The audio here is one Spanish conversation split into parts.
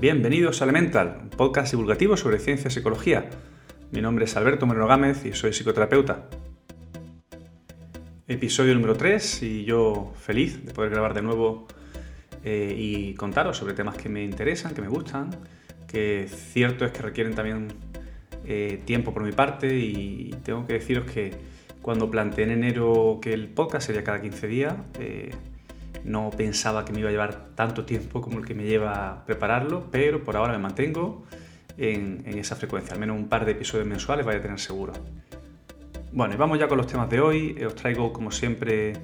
Bienvenidos a Elemental, un podcast divulgativo sobre ciencia y psicología. Mi nombre es Alberto Moreno Gámez y soy psicoterapeuta. Episodio número 3 y yo feliz de poder grabar de nuevo eh, y contaros sobre temas que me interesan, que me gustan, que cierto es que requieren también eh, tiempo por mi parte y tengo que deciros que cuando planteé en enero que el podcast sería cada 15 días, eh, no pensaba que me iba a llevar tanto tiempo como el que me lleva prepararlo, pero por ahora me mantengo en, esa frecuencia. Al menos un par de episodios mensuales vaya a tener seguro. Bueno, y vamos ya con los temas de hoy. Os traigo, como siempre,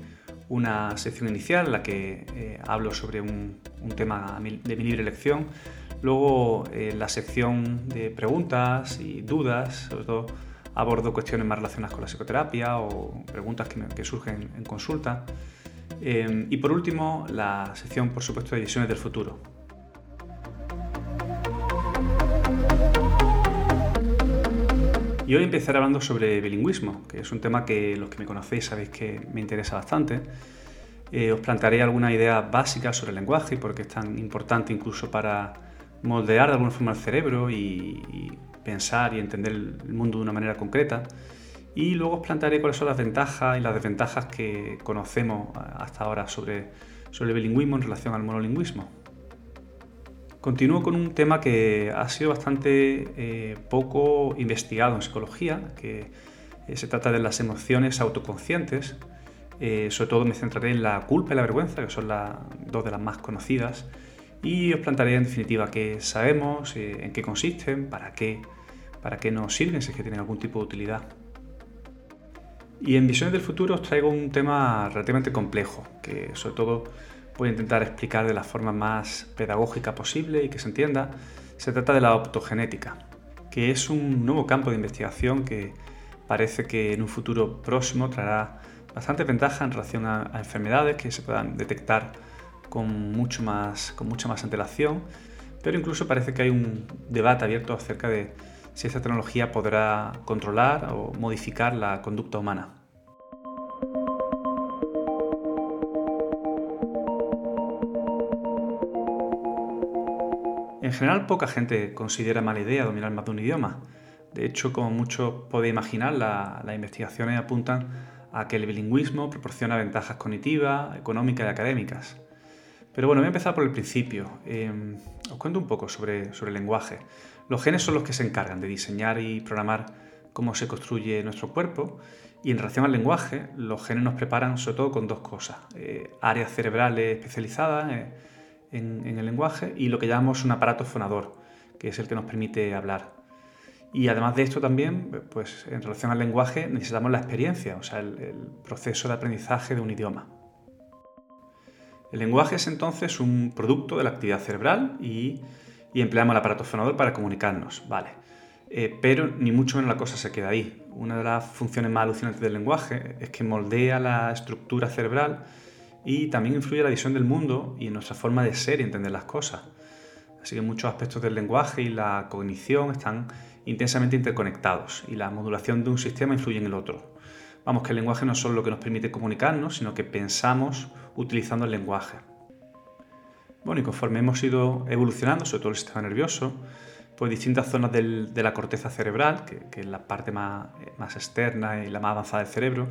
una sección inicial en la que eh, hablo sobre un, tema de mi libre elección. Luego, eh, la sección de preguntas y dudas, sobre todo abordo cuestiones más relacionadas con la psicoterapia o preguntas que surgen en consulta. Em, y por último, la sección, por supuesto, de visiones del futuro. Y hoy empezaré hablando sobre bilingüismo, que es un tema que los que me conocéis sabéis que me interesa bastante. Eh, os plantearé algunas ideas básicas sobre el lenguaje, porque es tan importante incluso para moldear de alguna forma el cerebro y pensar y entender el mundo de una manera concreta. Y luego os plantearé cuáles son las ventajas y las desventajas que conocemos hasta ahora sobre, sobre el bilingüismo en relación al monolingüismo. Continúo con un tema que ha sido bastante eh, poco investigado en psicología, que eh, se trata de las emociones autoconscientes. Eh, sobre todo me centraré en la culpa y la vergüenza, que son las dos de las más conocidas. Y os plantearé en definitiva qué sabemos, en qué consisten, para qué, para qué nos sirven, si es que tienen algún tipo de utilidad. Y en Visiones del Futuro os traigo un tema relativamente complejo, que sobre todo voy a intentar explicar de la forma más pedagógica posible y que se entienda. Se trata de la optogenética, que es un nuevo campo de investigación que parece que en un futuro próximo traerá bastante ventaja en relación a, enfermedades que se puedan detectar con, mucho más, con mucha más antelación, pero incluso parece que hay un debate abierto acerca de si esta tecnología podrá controlar o modificar la conducta humana. En general, poca gente considera mala idea dominar más de un idioma. De hecho, como muchos podéis imaginar, las investigaciones apuntan a que el bilingüismo proporciona ventajas cognitivas, económicas y académicas. Pero bueno, voy a empezar por el principio. Em, os cuento un poco sobre, sobre el lenguaje. Los genes son los que se encargan de diseñar y programar cómo se construye nuestro cuerpo y en relación al lenguaje, los genes nos preparan sobre todo con dos cosas. Eh, áreas cerebrales especializadas eh, en, el lenguaje y lo que llamamos un aparato fonador, que es el que nos permite hablar. Y además de esto también, pues en relación al lenguaje necesitamos la experiencia, o sea, el proceso de aprendizaje de un idioma. El lenguaje es entonces un producto de la actividad cerebral y, empleamos el aparato fonador para comunicarnos, ¿vale? Eh, pero ni mucho menos la cosa se queda ahí. Una de las funciones más alucinantes del lenguaje es que moldea la estructura cerebral y también influye en la visión del mundo y en nuestra forma de ser y entender las cosas. Así que muchos aspectos del lenguaje y la cognición están intensamente interconectados y la modulación de un sistema influye en el otro. Vamos, que el lenguaje no es solo lo que nos permite comunicarnos, sino que pensamos utilizando el lenguaje. Bueno, y conforme hemos ido evolucionando, sobre todo el sistema nervioso, pues distintas zonas de la corteza cerebral, que, es la parte más, más, externa y la más avanzada del cerebro,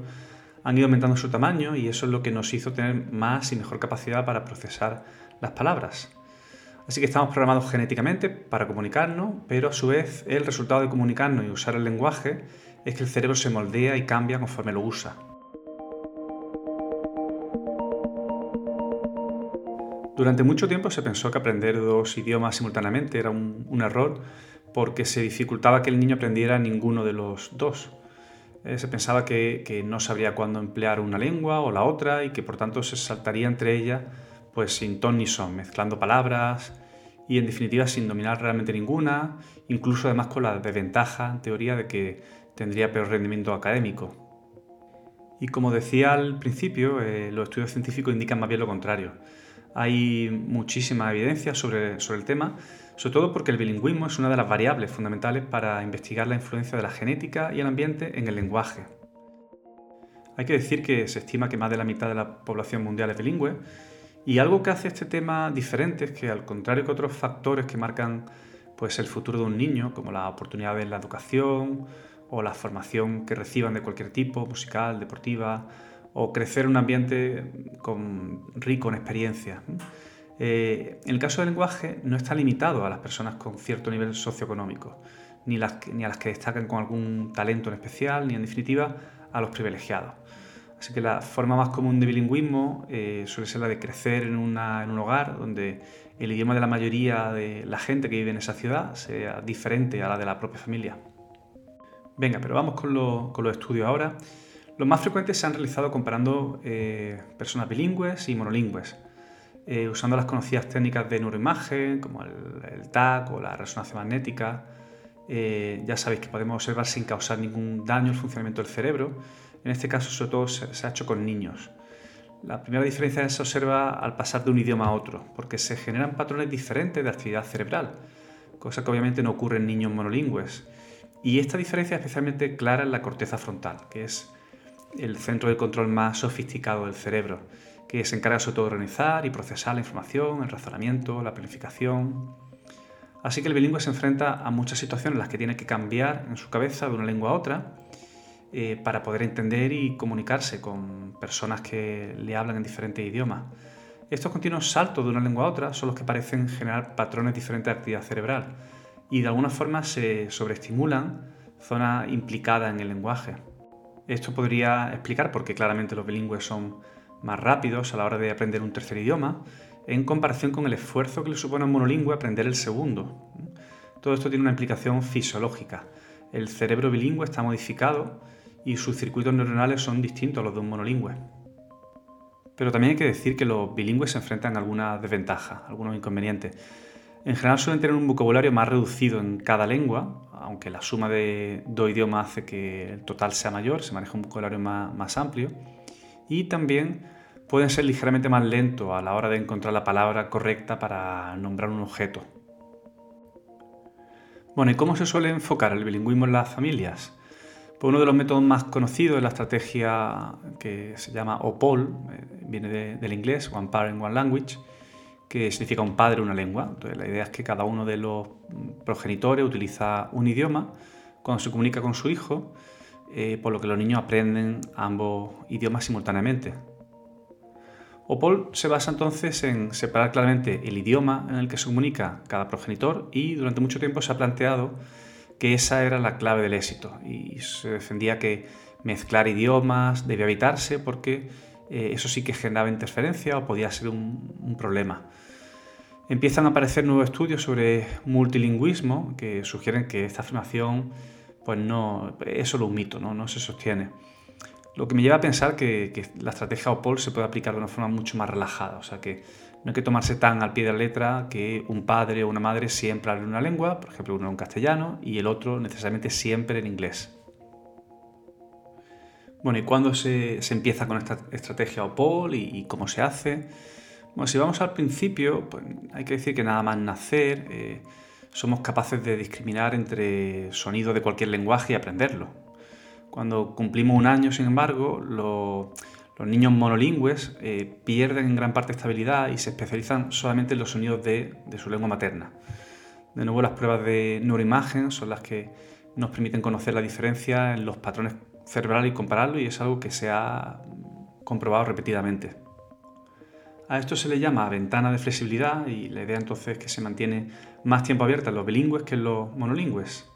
han ido aumentando su tamaño y eso es lo que nos hizo tener más y mejor capacidad para procesar las palabras. Así que estamos programados genéticamente para comunicarnos, pero a su vez el resultado de comunicarnos y usar el lenguaje es que el cerebro se moldea y cambia conforme lo usa. Durante mucho tiempo se pensó que aprender dos idiomas simultáneamente era un, error porque se dificultaba que el niño aprendiera ninguno de los dos. Eh, se pensaba que, no sabría cuándo emplear una lengua o la otra y que por tanto se saltaría entre ellas pues sin ton ni son, mezclando palabras y en definitiva sin dominar realmente ninguna, incluso además con la desventaja en teoría de que tendría peor rendimiento académico. Y como decía al principio, eh, los estudios científicos indican más bien lo contrario. Hay muchísima evidencia sobre, sobre el tema, sobre todo porque el bilingüismo es una de las variables fundamentales para investigar la influencia de la genética y el ambiente en el lenguaje. Hay que decir que se estima que más de la mitad de la población mundial es bilingüe Y algo que hace este tema diferente es que, al contrario que otros factores que marcan pues, el futuro de un niño, como la oportunidad en la educación o la formación que reciban de cualquier tipo, musical, deportiva, o crecer en un ambiente rico en experiencias. Eh, en el caso del lenguaje no está limitado a las personas con cierto nivel socioeconómico, ni, ni a las que destacan con algún talento en especial, ni en definitiva a los privilegiados. Así que la forma más común de bilingüismo eh, suele ser la de crecer en, un hogar donde el idioma de la mayoría de la gente que vive en esa ciudad sea diferente a la de la propia familia. Venga, pero vamos con, los estudios ahora. Los más frecuentes se han realizado comparando eh, personas bilingües y monolingües, eh, usando las conocidas técnicas de neuroimagen, como el, el TAC o la resonancia magnética. ya sabéis que podemos observar sin causar ningún daño al funcionamiento del cerebro en este caso, sobre todo, se ha hecho con niños. La primera diferencia se observa al pasar de un idioma a otro, porque se generan patrones diferentes de actividad cerebral, cosa que obviamente no ocurre en niños monolingües. Y esta diferencia es especialmente clara en la corteza frontal, que es el centro de control más sofisticado del cerebro, que se encarga sobre todo de organizar y procesar la información, el razonamiento, la planificación. Así que el bilingüe se enfrenta a muchas situaciones en las que tiene que cambiar en su cabeza de una lengua a otra eh, para poder entender y comunicarse con personas que le hablan en diferentes idiomas. Estos continuos saltos de una lengua a otra son los que parecen generar patrones diferentes de actividad cerebral y de alguna forma se sobreestimulan zonas implicadas en el lenguaje. Esto podría explicar por qué claramente los bilingües son más rápidos a la hora de aprender un tercer idioma en comparación con el esfuerzo que le supone a un monolingüe aprender el segundo. Todo esto tiene una implicación fisiológica. El cerebro bilingüe está modificado y sus circuitos neuronales son distintos a los de un monolingüe. Pero también hay que decir que los bilingües se enfrentan a algunas desventajas, algunos inconvenientes. En general suelen tener un vocabulario más reducido en cada lengua, aunque la suma de dos idiomas hace que el total sea mayor, se maneja un vocabulario más, amplio. Y también pueden ser ligeramente más lentos a la hora de encontrar la palabra correcta para nombrar un objeto. Bueno, ¿y cómo se suele enfocar el bilingüismo en las familias? Pues uno de los métodos más conocidos es la estrategia que se llama OPOL, eh, viene del inglés, One Parent, One Language, que significa un padre, una lengua. Entonces, la idea es que cada uno de los progenitores utiliza un idioma cuando se comunica con su hijo, eh, por lo que los niños aprenden ambos idiomas simultáneamente. OPOL se basa entonces en separar claramente el idioma en el que se comunica cada progenitor y durante mucho tiempo se ha planteado que esa era la clave del éxito y se defendía que mezclar idiomas debía evitarse porque eh, eso sí que generaba interferencia o podía ser un, problema. Empiezan a aparecer nuevos estudios sobre multilingüismo que sugieren que esta afirmación pues no, es solo un mito, no, se sostiene. Lo que me lleva a pensar que, la estrategia OPOL se puede aplicar de una forma mucho más relajada, o sea que no hay que tomarse tan al pie de la letra que un padre o una madre siempre hable una lengua, por ejemplo uno en castellano y el otro necesariamente siempre en inglés. Bueno, ¿y cuándo se, empieza con esta estrategia OPOL y, cómo se hace? Bueno, si vamos al principio, pues hay que decir que nada más nacer eh, somos capaces de discriminar entre sonidos de cualquier lenguaje y aprenderlo. Cuando cumplimos un año, sin embargo, lo, los niños monolingües eh, pierden en gran parte estabilidad y se especializan solamente en los sonidos de, su lengua materna. De nuevo, las pruebas de neuroimagen son las que nos permiten conocer la diferencia en los patrones cerebrales y compararlo y es algo que se ha comprobado repetidamente. A esto se le llama ventana de flexibilidad y la idea entonces es que se mantiene más tiempo abierta en los bilingües que en los monolingües.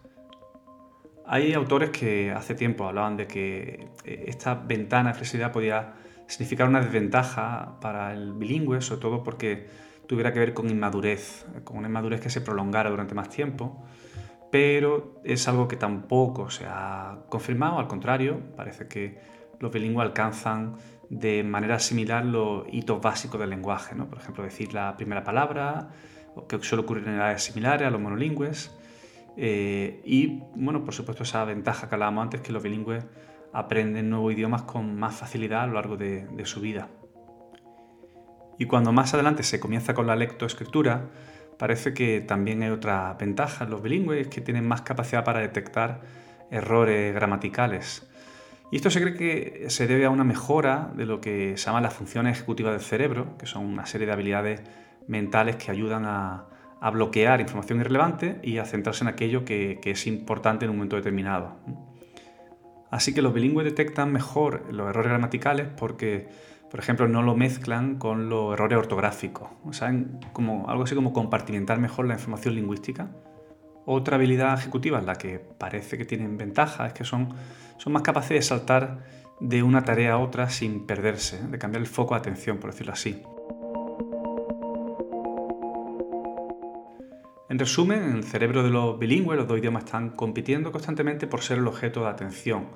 Hay autores que hace tiempo hablaban de que eh, esta ventana de flexibilidad podía significar una desventaja para el bilingüe, sobre todo porque tuviera que ver con inmadurez, con una inmadurez que se prolongara durante más tiempo, pero es algo que tampoco se ha confirmado, al contrario, parece que los bilingües alcanzan de manera similar los hitos básicos del lenguaje, ¿no? por ejemplo, decir la primera palabra, que suele ocurrir en edades similares a los monolingües, eh, y, bueno, por supuesto, esa ventaja que hablábamos antes, que los bilingües aprenden nuevos idiomas con más facilidad a lo largo de, su vida. Y cuando más adelante se comienza con la lectoescritura, parece que también hay otra ventaja. Los bilingües que tienen más capacidad para detectar errores gramaticales. Y esto se cree que se debe a una mejora de lo que se llaman las funciones ejecutivas del cerebro, que son una serie de habilidades mentales que ayudan a, bloquear información irrelevante y a centrarse en aquello que, es importante en un momento determinado. Así que los bilingües detectan mejor los errores gramaticales porque, por ejemplo, no lo mezclan con los errores ortográficos. Saben como, algo así como compartimentar mejor la información lingüística. Otra habilidad ejecutiva en la que parece que tienen ventaja es que son son más capaces de saltar de una tarea a otra sin perderse, de cambiar el foco de atención, por decirlo así. En resumen, en el cerebro de los bilingües, los dos idiomas están compitiendo constantemente por ser el objeto de atención.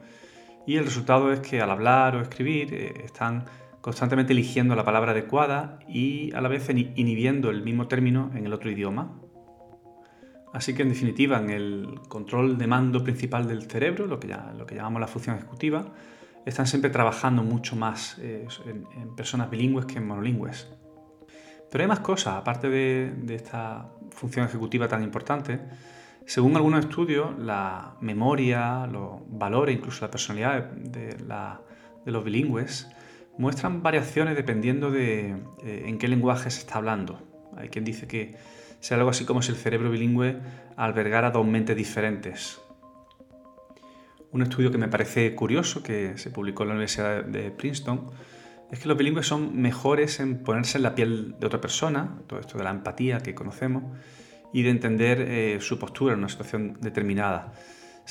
Y el resultado es que al hablar o escribir eh, están constantemente eligiendo la palabra adecuada y a la vez inhibiendo el mismo término en el otro idioma, Así que en definitiva, en el control de mando principal del cerebro, lo que, ya, lo llamamos la función ejecutiva, están siempre trabajando mucho más eh, en, personas bilingües que en monolingües. Pero hay más cosas, aparte de, esta función ejecutiva tan importante. Según algunos estudios, la memoria, los valores, incluso la personalidad de, los bilingües, muestran variaciones dependiendo de eh, en qué lenguaje se está hablando. Hay quien dice que sea algo así como si el cerebro bilingüe albergara dos mentes diferentes. Un estudio que me parece curioso, que se publicó en la Universidad de Princeton, es que los bilingües son mejores en ponerse en la piel de otra persona, todo esto de la empatía que conocemos, y de entender eh, su postura en una situación determinada.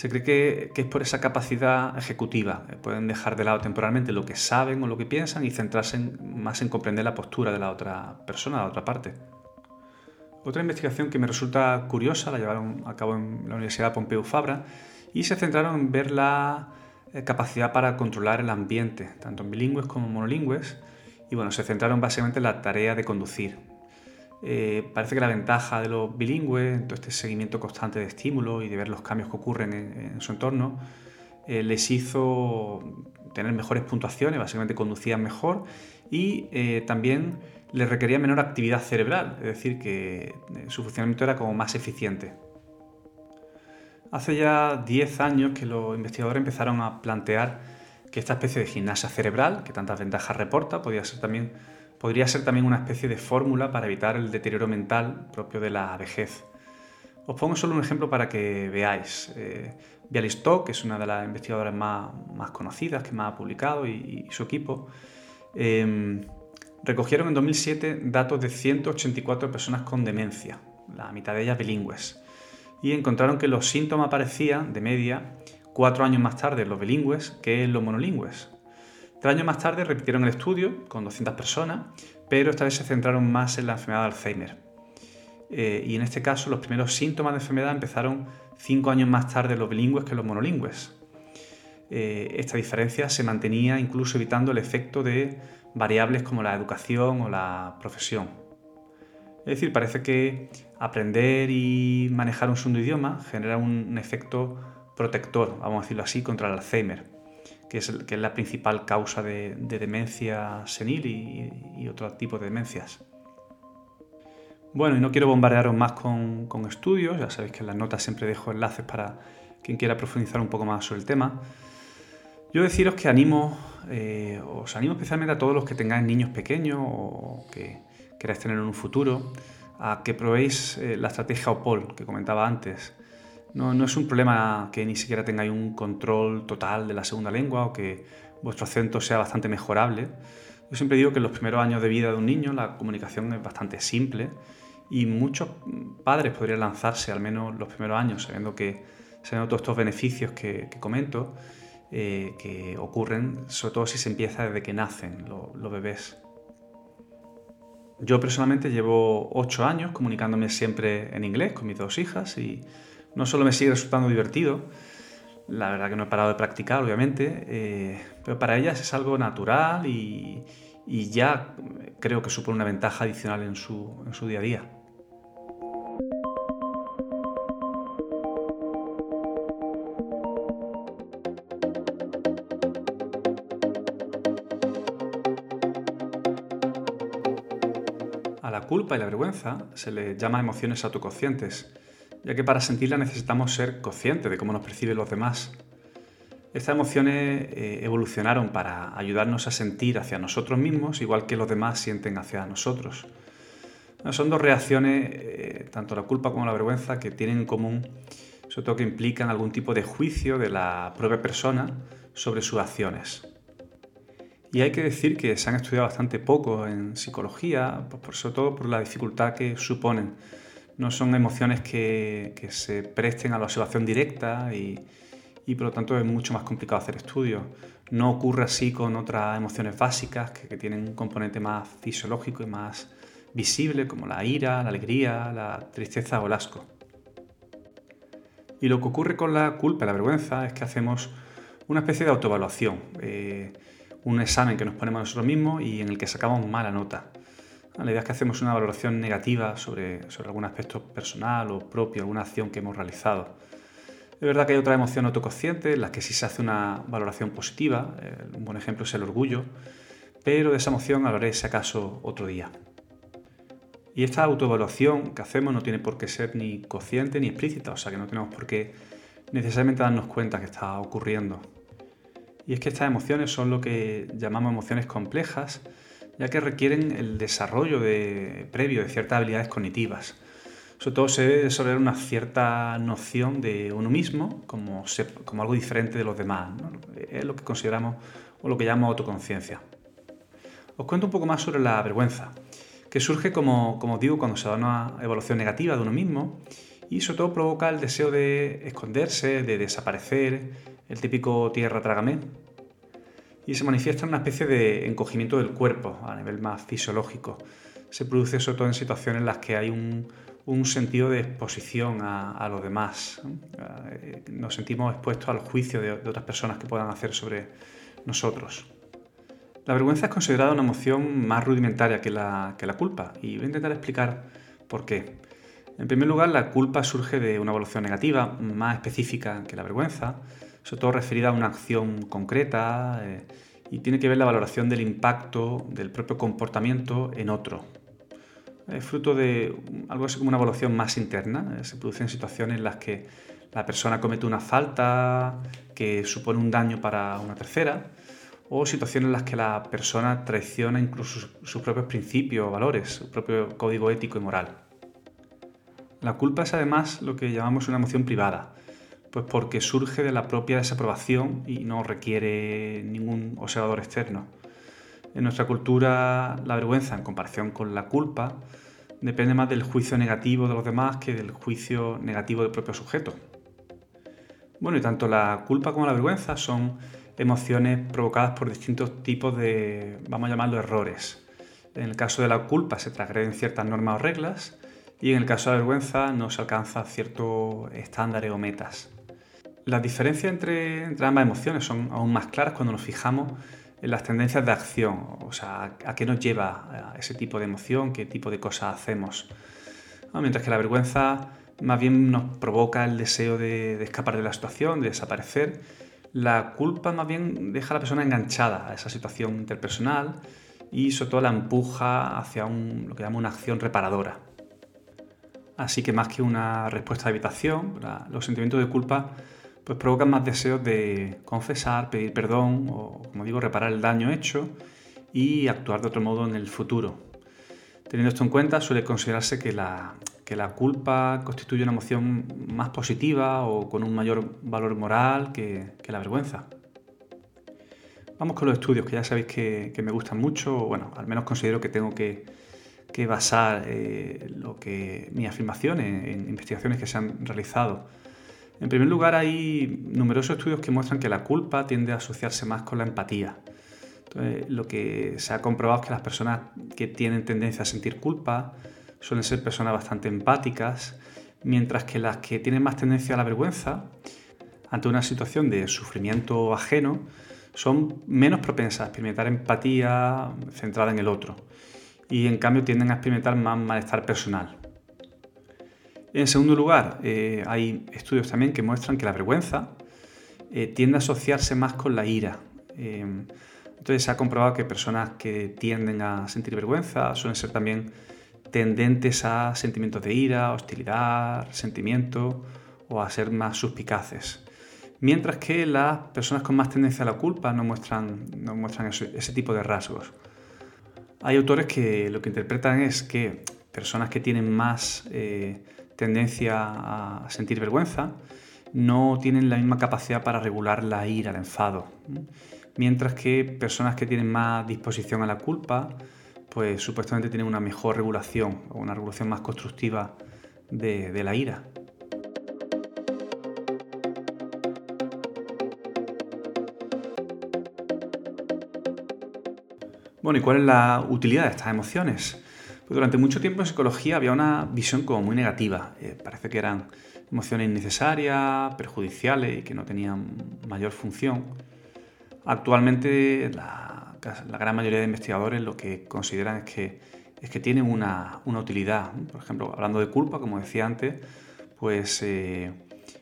Se cree que, es por esa capacidad ejecutiva. Pueden dejar de lado temporalmente lo que saben o lo que piensan y centrarse más en comprender la postura de la otra persona, de la otra parte. Otra investigación que me resulta curiosa la llevaron a cabo en la Universidad Pompeu Fabra y se centraron en ver la eh, capacidad para controlar el ambiente, tanto en bilingües como en monolingües, y bueno, se centraron básicamente en la tarea de conducir. Eh, parece que la ventaja de los bilingües, en todo este seguimiento constante de estímulos y de ver los cambios que ocurren en, su entorno, eh, les hizo tener mejores puntuaciones, básicamente conducían mejor y también les requería menor actividad cerebral, es decir, que eh, su funcionamiento era como más eficiente. Hace ya 10 años que los investigadores empezaron a plantear que esta especie de gimnasia cerebral, que tantas ventajas reporta, podría ser también, podría ser también una especie de fórmula para evitar el deterioro mental propio de la vejez. Os pongo solo un ejemplo para que veáis. Eh, Bialystok, que es una de las investigadoras más, conocidas, que más ha publicado, y, su equipo, eh, recogieron en 2007 datos de 184 personas con demencia, la mitad de ellas bilingües, y encontraron que los síntomas aparecían, de media, cuatro años más tarde en los bilingües que en los monolingües. Tres años más tarde repitieron el estudio con 200 personas, pero esta vez se centraron más en la enfermedad de Alzheimer. Eh, y en este caso los primeros síntomas de enfermedad empezaron cinco años más tarde los bilingües que los monolingües. Eh, esta diferencia se mantenía incluso evitando el efecto de variables como la educación o la profesión. Es decir, parece que aprender y manejar un segundo idioma genera un efecto protector, vamos a decirlo así, contra el Alzheimer, que es, la principal causa de, demencia senil y, otro tipo de demencias. Bueno, y no quiero bombardearos más con, con estudios, ya sabéis que en las notas siempre dejo enlaces para quien quiera profundizar un poco más sobre el tema. Yo deciros que animo, eh, os animo especialmente a todos los que tengáis niños pequeños o que queráis tener en un futuro, a que probéis eh, la estrategia OPOL que comentaba antes. No, no, es un problema que ni siquiera tengáis un control total de la segunda lengua o que vuestro acento sea bastante mejorable. Yo siempre digo que en los primeros años de vida de un niño la comunicación es bastante simple y muchos padres podrían lanzarse al menos los primeros años sabiendo que sabiendo todos estos beneficios que, que comento eh, que ocurren, sobre todo si se empieza desde que nacen los bebés. Yo personalmente llevo ocho años comunicándome siempre en inglés con mis dos hijas y no solo me sigue resultando divertido, la verdad que no he parado de practicar, obviamente, eh, pero para ellas es algo natural y, ya creo que supone una ventaja adicional en su día a día. culpa y la vergüenza se les llama emociones autoconscientes, ya que para sentirla necesitamos ser conscientes de cómo nos perciben los demás. Estas emociones eh, evolucionaron para ayudarnos a sentir hacia nosotros mismos igual que los demás sienten hacia nosotros. Son dos reacciones, eh, tanto la culpa como la vergüenza, que tienen en común, sobre todo que implican algún tipo de juicio de la propia persona sobre sus acciones. Y hay que decir que se han estudiado bastante poco en psicología, por, sobre todo por la dificultad que suponen. No son emociones que, se presten a la observación directa y, por lo tanto es mucho más complicado hacer estudios. No ocurre así con otras emociones básicas que, tienen un componente más fisiológico y más visible, como la ira, la alegría, la tristeza o el asco. Y lo que ocurre con la culpa y la vergüenza es que hacemos una especie de autoevaluación. Eh, un examen que nos ponemos nosotros mismos y en el que sacamos mala nota. La idea es que hacemos una valoración negativa sobre, sobre algún aspecto personal o propio, alguna acción que hemos realizado. Es verdad que hay otra emoción autoconsciente en las que sí se hace una valoración positiva, eh, un buen ejemplo es el orgullo, pero de esa emoción hablaré si acaso otro día. Y esta autoevaluación que hacemos no tiene por qué ser ni consciente ni explícita, o sea que no tenemos por qué necesariamente darnos cuenta que está ocurriendo. Y es que estas emociones son lo que llamamos emociones complejas, ya que requieren el desarrollo de, previo de ciertas habilidades cognitivas. Sobre todo se debe desarrollar una cierta noción de uno mismo como, como algo diferente de los demás. Es lo que consideramos o lo que llamamos autoconciencia. Os cuento un poco más sobre la vergüenza, que surge, como, como digo, cuando se da una evaluación negativa de uno mismo y sobre todo provoca el deseo de esconderse, de desaparecer, el típico tierra trágame, y se manifiesta en una especie de encogimiento del cuerpo a nivel más fisiológico. Se produce sobre todo en situaciones en las que hay un, sentido de exposición a, los demás. Eh, nos sentimos expuestos al juicio de, otras personas que puedan hacer sobre nosotros. La vergüenza es considerada una emoción más rudimentaria que la, que la culpa y voy a intentar explicar por qué. En primer lugar, la culpa surge de una evolución negativa, más específica que la vergüenza, sobre todo referida a una acción concreta eh, y tiene que ver la valoración del impacto del propio comportamiento en otro. Es fruto de algo así como una evaluación más interna. Eh, se produce en situaciones en las que la persona comete una falta que supone un daño para una tercera o situaciones en las que la persona traiciona incluso sus propios principios valores, su propio código ético y moral. La culpa es además lo que llamamos una emoción privada, pues porque surge de la propia desaprobación y no requiere ningún observador externo. En nuestra cultura, la vergüenza, en comparación con la culpa, depende más del juicio negativo de los demás que del juicio negativo del propio sujeto. Bueno, y tanto la culpa como la vergüenza son emociones provocadas por distintos tipos de, vamos a llamarlo, errores. En el caso de la culpa se transgreden ciertas normas o reglas y en el caso de la vergüenza no se alcanza ciertos estándares o metas. Las diferencias entre, ambas emociones son aún más claras cuando nos fijamos en las tendencias de acción, o sea, a qué nos lleva ese tipo de emoción, qué tipo de cosas hacemos. Mientras que la vergüenza más bien nos provoca el deseo de, escapar de la situación, de desaparecer, la culpa más bien deja a la persona enganchada a esa situación interpersonal y sobre todo la empuja hacia lo que llama una acción reparadora. Así que más que una respuesta de evitación, los sentimientos de culpa pues provocan más deseos de confesar, pedir perdón o, como digo, reparar el daño hecho y actuar de otro modo en el futuro. Teniendo esto en cuenta, suele considerarse que la, que la culpa constituye una emoción más positiva o con un mayor valor moral que, la vergüenza. Vamos con los estudios, que ya sabéis que, me gustan mucho, o bueno, al menos considero que tengo que, basar eh, lo que, mis afirmaciones en investigaciones que se han realizado en primer lugar, hay numerosos estudios que muestran que la culpa tiende a asociarse más con la empatía. lo que se ha comprobado es que las personas que tienen tendencia a sentir culpa suelen ser personas bastante empáticas, mientras que las que tienen más tendencia a la vergüenza, ante una situación de sufrimiento ajeno, son menos propensas a experimentar empatía centrada en el otro y en cambio tienden a experimentar más malestar personal. En segundo lugar, eh, hay estudios también que muestran que la vergüenza eh, tiende a asociarse más con la ira. Eh, entonces se ha comprobado que personas que tienden a sentir vergüenza suelen ser también tendentes a sentimientos de ira, hostilidad, sentimiento o a ser más suspicaces. mientras que las personas con más tendencia a la culpa no muestran, no muestran ese, tipo de rasgos. Hay autores que lo que interpretan es que personas que tienen más tendencia a sentir vergüenza no tienen la misma capacidad para regular la ira, el enfado. Mientras que personas que tienen más disposición a la culpa, pues supuestamente tienen una mejor regulación o una regulación más constructiva de la ira. Bueno, ¿y cuál es la utilidad de estas emociones? Pues durante mucho tiempo en psicología había una visión como muy negativa. Eh, parece que eran emociones innecesarias, perjudiciales y que no tenían mayor función. Actualmente la, gran mayoría de investigadores lo que consideran es que, es que tienen una, utilidad. Por ejemplo, hablando de culpa, como decía antes, pues eh,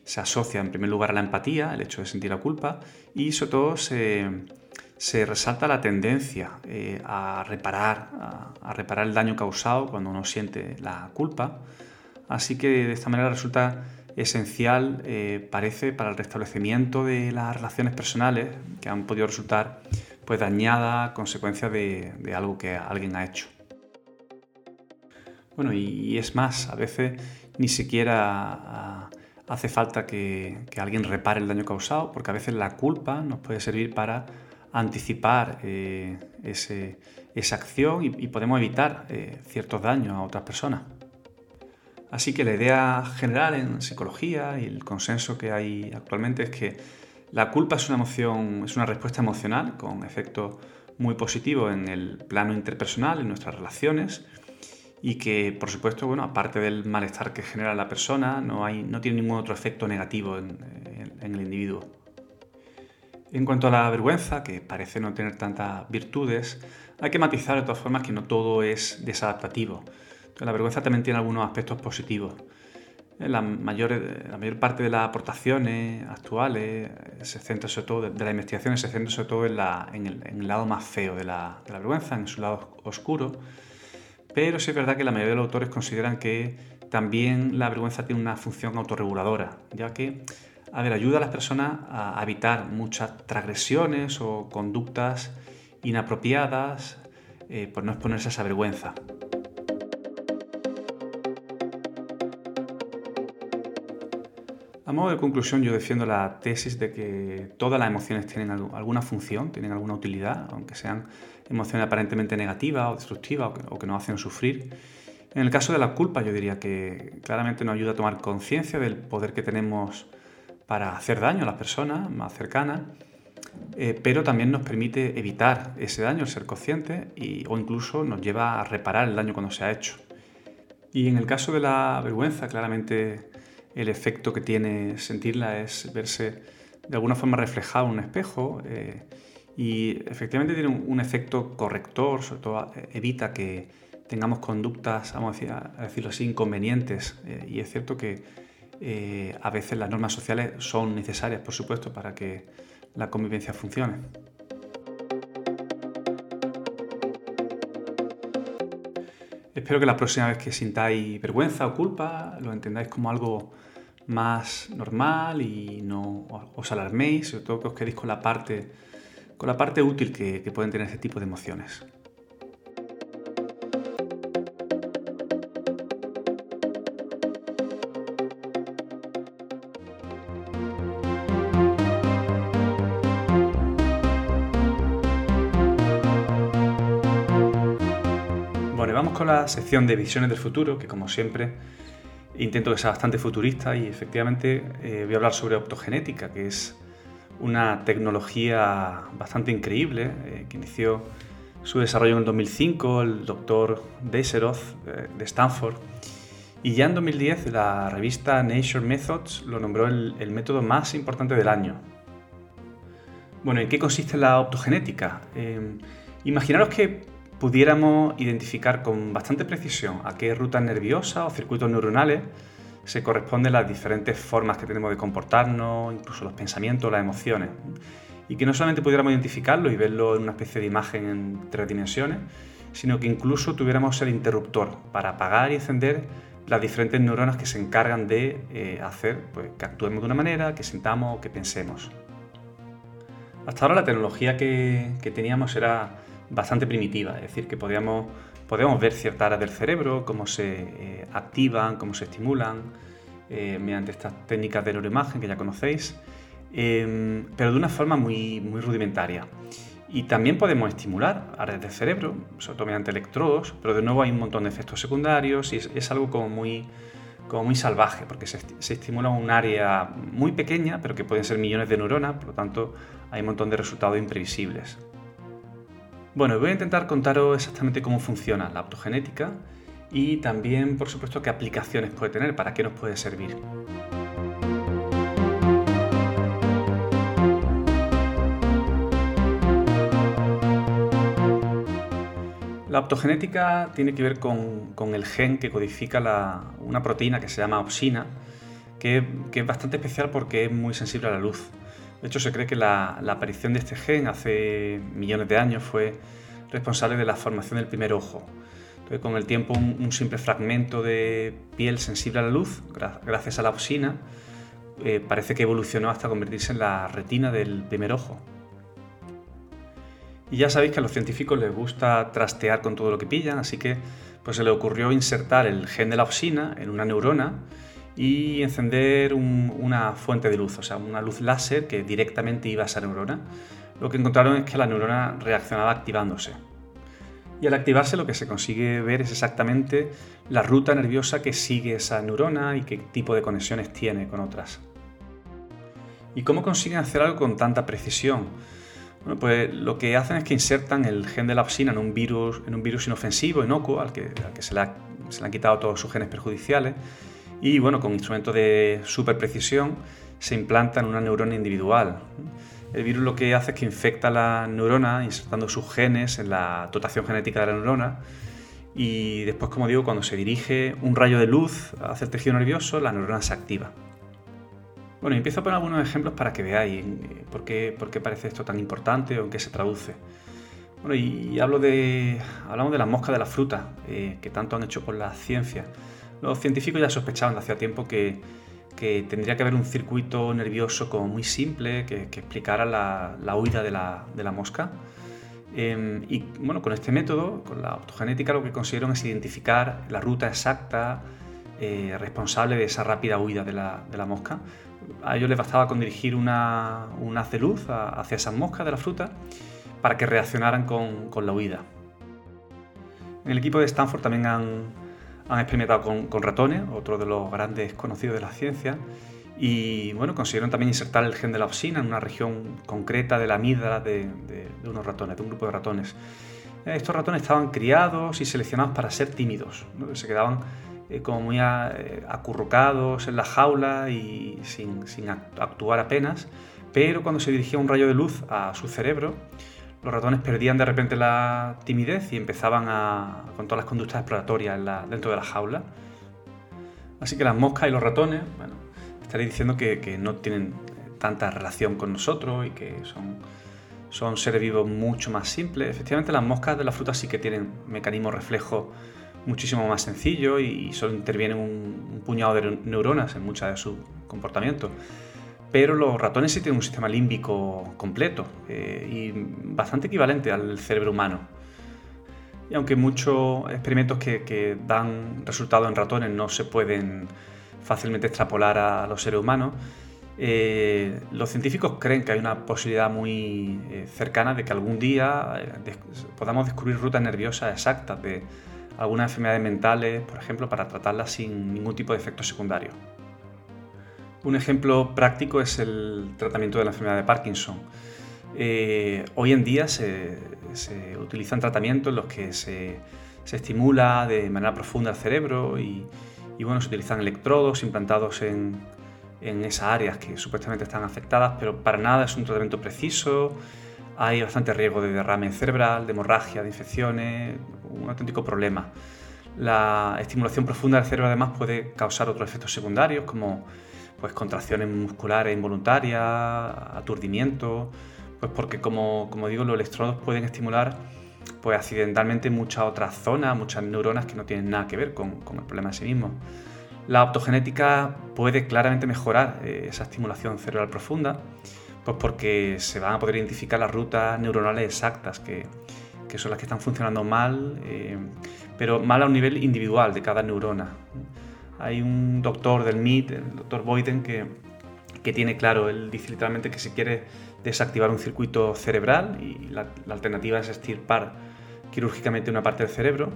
se asocia en primer lugar a la empatía, el hecho de sentir la culpa, y sobre todo se se resalta la tendencia eh, a, reparar, a, reparar el daño causado cuando uno siente la culpa. Así que de esta manera resulta esencial, eh, parece, para el restablecimiento de las relaciones personales que han podido resultar pues, dañadas a consecuencia de, algo que alguien ha hecho. Bueno, y, es más, a veces ni siquiera hace falta que, que alguien repare el daño causado, porque a veces la culpa nos puede servir para anticipar eh, esa acción y, podemos evitar eh, ciertos daños a otras personas. Así que la idea general en psicología y el consenso que hay actualmente es que la culpa es una emoción, es una respuesta emocional con efecto muy positivo en el plano interpersonal, en nuestras relaciones, y que, por supuesto, bueno, aparte del malestar que genera la persona, no, hay, no tiene ningún otro efecto negativo en el individuo. En cuanto a la vergüenza, que parece no tener tantas virtudes, hay que matizar de todas formas que no todo es desadaptativo. la vergüenza también tiene algunos aspectos positivos. La mayor, parte de las aportaciones actuales se centra sobre todo, de, las investigaciones se centra sobre todo en, el, lado más feo de la, de la, vergüenza, en su lado oscuro. Pero sí es verdad que la mayoría de los autores consideran que también la vergüenza tiene una función autorreguladora, ya que a ver, ayuda a las personas a evitar muchas transgresiones o conductas inapropiadas eh, por no exponerse a esa vergüenza. A modo de conclusión, yo defiendo la tesis de que todas las emociones tienen alguna función, tienen alguna utilidad, aunque sean emociones aparentemente negativas o destructivas o que, nos hacen sufrir. En el caso de la culpa, yo diría que claramente nos ayuda a tomar conciencia del poder que tenemos para hacer daño a las personas más cercanas, eh, pero también nos permite evitar ese daño, el ser consciente, y, o incluso nos lleva a reparar el daño cuando se ha hecho. Y en el caso de la vergüenza, claramente el efecto que tiene sentirla es verse de alguna forma reflejado en un espejo eh, y efectivamente tiene un, efecto corrector, sobre todo eh, evita que tengamos conductas, vamos a, decirlo así, inconvenientes. y es cierto que eh, a veces las normas sociales son necesarias, por supuesto, para que la convivencia funcione. Espero que la próxima vez que sintáis vergüenza o culpa lo entendáis como algo más normal y no os alarméis, sobre todo que os quedéis con la parte, con la parte útil que, que pueden tener este tipo de emociones. Vamos con la sección de visiones del futuro, que como siempre intento que sea bastante futurista y efectivamente eh, voy a hablar sobre optogenética, que es una tecnología bastante increíble eh, que inició su desarrollo en el 2005 el doctor Deiseroth eh, de Stanford y ya en 2010 la revista Nature Methods lo nombró el, el método más importante del año. Bueno, ¿en qué consiste la optogenética? imaginaros que pudiéramos identificar con bastante precisión a qué rutas nerviosas o circuitos neuronales se corresponden las diferentes formas que tenemos de comportarnos, incluso los pensamientos, las emociones. Y que no solamente pudiéramos identificarlo y verlo en una especie de imagen en tres dimensiones, sino que incluso tuviéramos el interruptor para apagar y encender las diferentes neuronas que se encargan de eh, hacer pues, que actuemos de una manera, que sintamos que pensemos. Hasta ahora la tecnología que, teníamos era bastante primitiva, es decir, que podíamos, podíamos ver ciertas áreas del cerebro, cómo se eh, activan, cómo se estimulan, eh, mediante estas técnicas de neuroimagen que ya conocéis, em, pero de una forma muy, muy rudimentaria. Y también podemos estimular áreas del cerebro, sobre todo mediante electrodos, pero de nuevo hay un montón de efectos secundarios y es, algo como muy, como muy salvaje, porque se, estimula un área muy pequeña, pero que pueden ser millones de neuronas, por lo tanto hay un montón de resultados imprevisibles. Bueno, voy a intentar contaros exactamente cómo funciona la optogenética y también, por supuesto, qué aplicaciones puede tener, para qué nos puede servir. La optogenética tiene que ver con, el gen que codifica una proteína que se llama opsina, que, es bastante especial porque es muy sensible a la luz. De hecho, se cree que la, aparición de este gen hace millones de años fue responsable de la formación del primer ojo. Entonces, con el tiempo, un, simple fragmento de piel sensible a la luz, gracias a la opsina, eh, parece que evolucionó hasta convertirse en la retina del primer ojo. Y ya sabéis que a los científicos les gusta trastear con todo lo que pillan, así que pues se le ocurrió insertar el gen de la opsina en una neurona y encender una fuente de luz, o sea, una luz láser que directamente iba a esa neurona. Lo que encontraron es que la neurona reaccionaba activándose. Y al activarse lo que se consigue ver es exactamente la ruta nerviosa que sigue esa neurona y qué tipo de conexiones tiene con otras. ¿Y cómo consiguen hacer algo con tanta precisión? Pues lo que hacen es que insertan el gen de la opsina en un virus, en un virus inofensivo, inocuo, al que, se, le han quitado todos sus genes perjudiciales, y bueno, con instrumentos de super precisión se implanta en una neurona individual. El virus lo que hace es que infecta la neurona insertando sus genes en la dotación genética de la neurona y después, como digo, cuando se dirige un rayo de luz hacia el tejido nervioso, la neurona se activa. Bueno, empiezo a poner algunos ejemplos para que veáis eh, por qué, por qué parece esto tan importante o en qué se traduce. Bueno, y, hablo de, hablamos de las moscas de la fruta, eh, que tanto han hecho por la ciencia. Los científicos ya sospechaban de hacía tiempo que, que, tendría que haber un circuito nervioso como muy simple que, explicara la, la, huida de la, de la mosca. Em, y bueno, con este método, con la optogenética, lo que consiguieron es identificar la ruta exacta eh, responsable de esa rápida huida de la, de la mosca a ellos les bastaba con dirigir una, un haz de luz hacia esas moscas de la fruta para que reaccionaran con, con la huida. En el equipo de Stanford también han, han experimentado con, ratones, otro de los grandes conocidos de la ciencia, y bueno, consiguieron también insertar el gen de la opsina en una región concreta de la amígdala de, unos ratones, de un grupo de ratones. Estos ratones estaban criados y seleccionados para ser tímidos, se quedaban eh, muy eh, acurrucados en la jaula y sin, actuar apenas, pero cuando se dirigía un rayo de luz a su cerebro, los ratones perdían de repente la timidez y empezaban a, con todas las conductas exploratorias dentro de la jaula. Así que las moscas y los ratones, bueno, estaréis diciendo que, no tienen tanta relación con nosotros y que son, seres vivos mucho más simples. Efectivamente, las moscas de la fruta sí que tienen mecanismos reflejos muchísimo más sencillo y solo interviene un, puñado de neuronas en mucha de su comportamiento. Pero los ratones sí tienen un sistema límbico completo eh, y bastante equivalente al cerebro humano. Y aunque muchos experimentos que, dan resultados en ratones no se pueden fácilmente extrapolar a los seres humanos, eh, los científicos creen que hay una posibilidad muy eh, cercana de que algún día podamos descubrir rutas nerviosas exactas de, algunas enfermedades mentales, por ejemplo, para tratarlas sin ningún tipo de efecto secundario. Un ejemplo práctico es el tratamiento de la enfermedad de Parkinson. Eh, hoy en día se, utilizan tratamientos en los que se, estimula de manera profunda el cerebro y, bueno, se utilizan electrodos implantados en, en esas áreas que supuestamente están afectadas, pero para nada es un tratamiento preciso hay bastante riesgo de derrame cerebral, de hemorragia, de infecciones, un auténtico problema. La estimulación profunda del cerebro además puede causar otros efectos secundarios como pues, contracciones musculares involuntarias, aturdimiento, pues porque como, como digo los electrodos pueden estimular pues accidentalmente muchas otras zonas, muchas neuronas que no tienen nada que ver con, el problema en sí mismo. La optogenética puede claramente mejorar eh, esa estimulación cerebral profunda, pues porque se van a poder identificar las rutas neuronales exactas que, son las que están funcionando mal, eh, pero mal a un nivel individual de cada neurona. Hay un doctor del MIT, el doctor Boyden, que, que tiene claro, él dice literalmente que si quiere desactivar un circuito cerebral y la, alternativa es estirpar quirúrgicamente una parte del cerebro,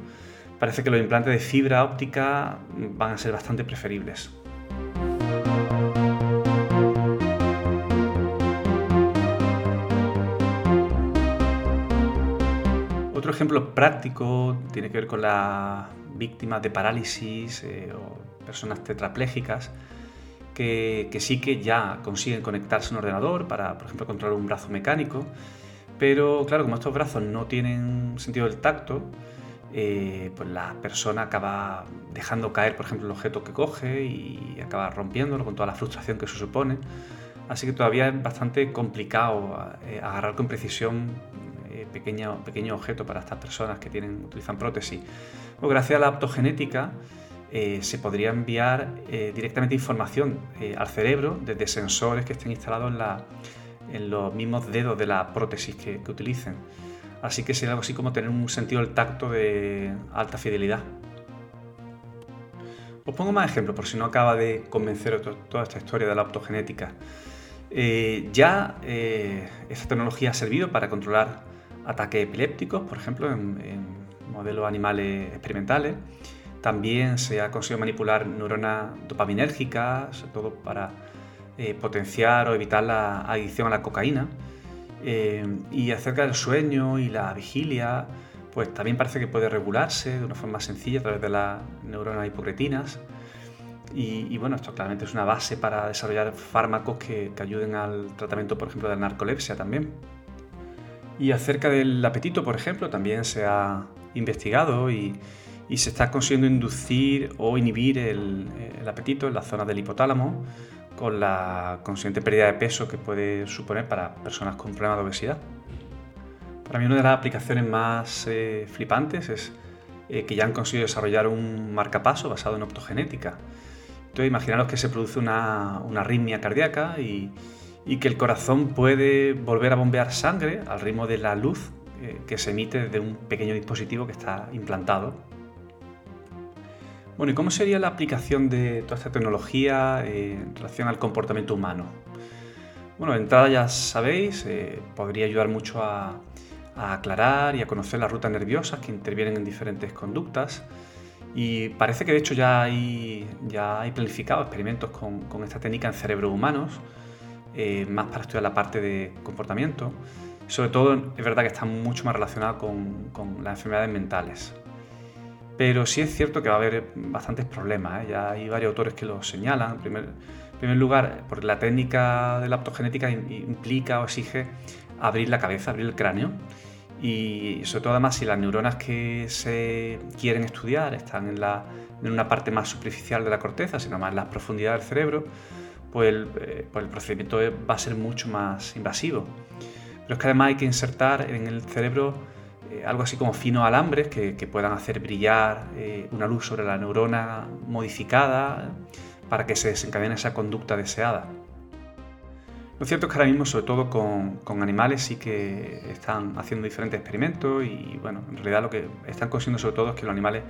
parece que los implantes de fibra óptica van a ser bastante preferibles. Otro ejemplo práctico tiene que ver con las víctimas de parálisis eh, o personas tetraplégicas que, sí que ya consiguen conectarse a un ordenador para, por ejemplo, controlar un brazo mecánico, pero claro, como estos brazos no tienen sentido del tacto, eh, pues la persona acaba dejando caer, por ejemplo, el objeto que coge y acaba rompiéndolo con toda la frustración que eso supone. Así que todavía es bastante complicado eh, agarrar con precisión eh, pequeño, objeto para estas personas que tienen, utilizan prótesis. Pues gracias a la optogenética, eh, se podría enviar eh, directamente información eh, al cerebro desde sensores que estén instalados en, los mismos dedos de la prótesis que, utilicen. Así que sería algo así como tener un sentido del tacto de alta fidelidad. Os pongo más ejemplos por si no acaba de convencer toda esta historia de la optogenética. ya esta tecnología ha servido para controlar ataques epilépticos, por ejemplo, en, en modelos animales experimentales. También se ha conseguido manipular neuronas dopaminérgicas, sobre todo para eh, potenciar o evitar la adicción a la cocaína. Eh, y acerca del sueño y la vigilia, pues también parece que puede regularse de una forma sencilla a través de las neuronas hipocretinas. Y, bueno, esto claramente es una base para desarrollar fármacos que, que ayuden al tratamiento, por ejemplo, de la narcolepsia también. Y acerca del apetito, por ejemplo, también se ha investigado y, y se está consiguiendo inducir o inhibir el, apetito en la zona del hipotálamo con la consiguiente pérdida de peso que puede suponer para personas con problemas de obesidad. Para mí una de las aplicaciones más eh, flipantes es eh, que ya han conseguido desarrollar un marcapaso basado en optogenética. Entonces imaginaros que se produce una, arritmia cardíaca y, que el corazón puede volver a bombear sangre al ritmo de la luz eh, que se emite desde un pequeño dispositivo que está implantado bueno, ¿y cómo sería la aplicación de toda esta tecnología en relación al comportamiento humano? Bueno, de entrada ya sabéis, eh, podría ayudar mucho a, aclarar y a conocer las rutas nerviosas que intervienen en diferentes conductas. Y parece que de hecho ya hay, ya hay planificado experimentos con, esta técnica en cerebros humanos, eh, más para estudiar la parte de comportamiento. Sobre todo es verdad que está mucho más relacionado con, con las enfermedades mentales. Pero sí es cierto que va a haber bastantes problemas, ¿eh? ya hay varios autores que lo señalan. En primer, primer lugar, porque la técnica de la optogenética implica o exige abrir la cabeza, abrir el cráneo. Y sobre todo además si las neuronas que se quieren estudiar están en, la, en una parte más superficial de la corteza, sino más en la profundidad del cerebro, pues el, eh, pues el procedimiento va a ser mucho más invasivo. Pero es que además hay que insertar en el cerebro eh, algo así como finos alambres que, puedan hacer brillar eh, una luz sobre la neurona modificada para que se desencadene esa conducta deseada. Lo cierto es que ahora mismo, sobre todo con, animales, sí que están haciendo diferentes experimentos y, bueno, en realidad lo que están consiguiendo sobre todo es que los animales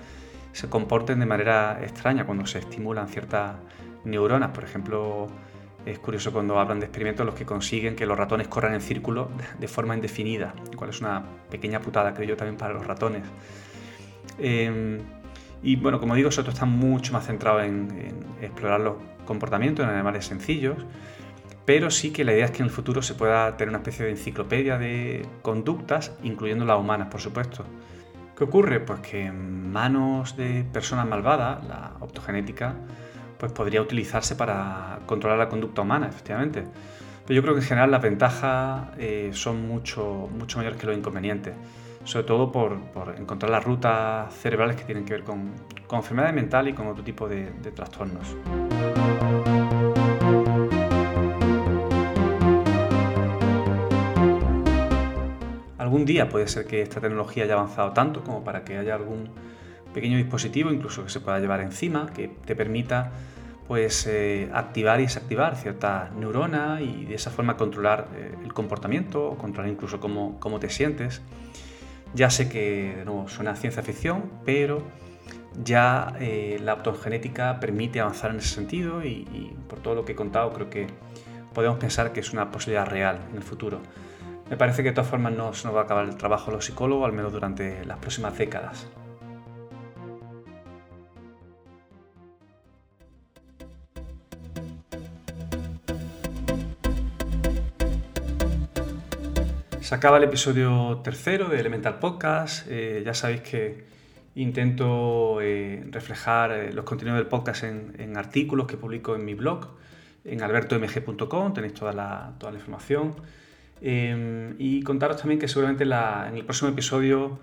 se comporten de manera extraña cuando se estimulan ciertas neuronas. Por ejemplo, es curioso cuando hablan de experimentos en los que consiguen que los ratones corran en círculo de forma indefinida, lo cual es una pequeña putada, creo yo, también para los ratones. Em, y bueno, como digo, nosotros está mucho más centrado en, explorar los comportamientos en animales sencillos, pero sí que la idea es que en el futuro se pueda tener una especie de enciclopedia de conductas, incluyendo las humanas, por supuesto. ¿Qué ocurre? Pues que en manos de personas malvadas, la optogenética pues podría utilizarse para controlar la conducta humana, efectivamente. Pero yo creo que en general las ventajas eh, son mucho, mucho mayores que los inconvenientes, sobre todo por, encontrar las rutas cerebrales que tienen que ver con, con enfermedades mentales y con otro tipo de, de trastornos. Algún día puede ser que esta tecnología haya avanzado tanto como para que haya algún pequeño dispositivo, incluso que se pueda llevar encima, que te permita pues eh, activar y desactivar ciertas neuronas y de esa forma controlar eh, el comportamiento o controlar incluso cómo, cómo, te sientes. Ya sé que de nuevo suena ciencia ficción, pero ya eh, la optogenética permite avanzar en ese sentido y, por todo lo que he contado creo que podemos pensar que es una posibilidad real en el futuro. Me parece que de todas formas no se nos va a acabar el trabajo de los psicólogos, al menos durante las próximas décadas. Acaba el episodio tercero de Elemental Podcast. Eh, ya sabéis que intento eh, reflejar eh, los contenidos del podcast en, artículos que publico en mi blog, en albertomg.com, tenéis toda la, toda la información. y contaros también que seguramente en el próximo episodio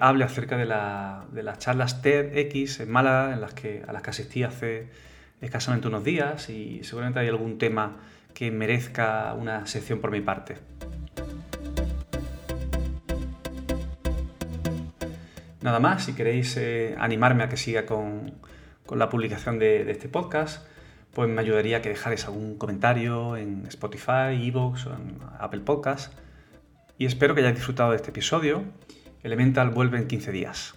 hable acerca de, las charlas TEDx en Málaga, en las que, a las que asistí hace escasamente unos días y seguramente hay algún tema que merezca una sección por mi parte. Nada más, si queréis eh, animarme a que siga con, la publicación de, este podcast, pues me ayudaría que dejarais algún comentario en Spotify, Evox o en Apple Podcast. Y espero que hayáis disfrutado de este episodio. Elemental vuelve en 15 días.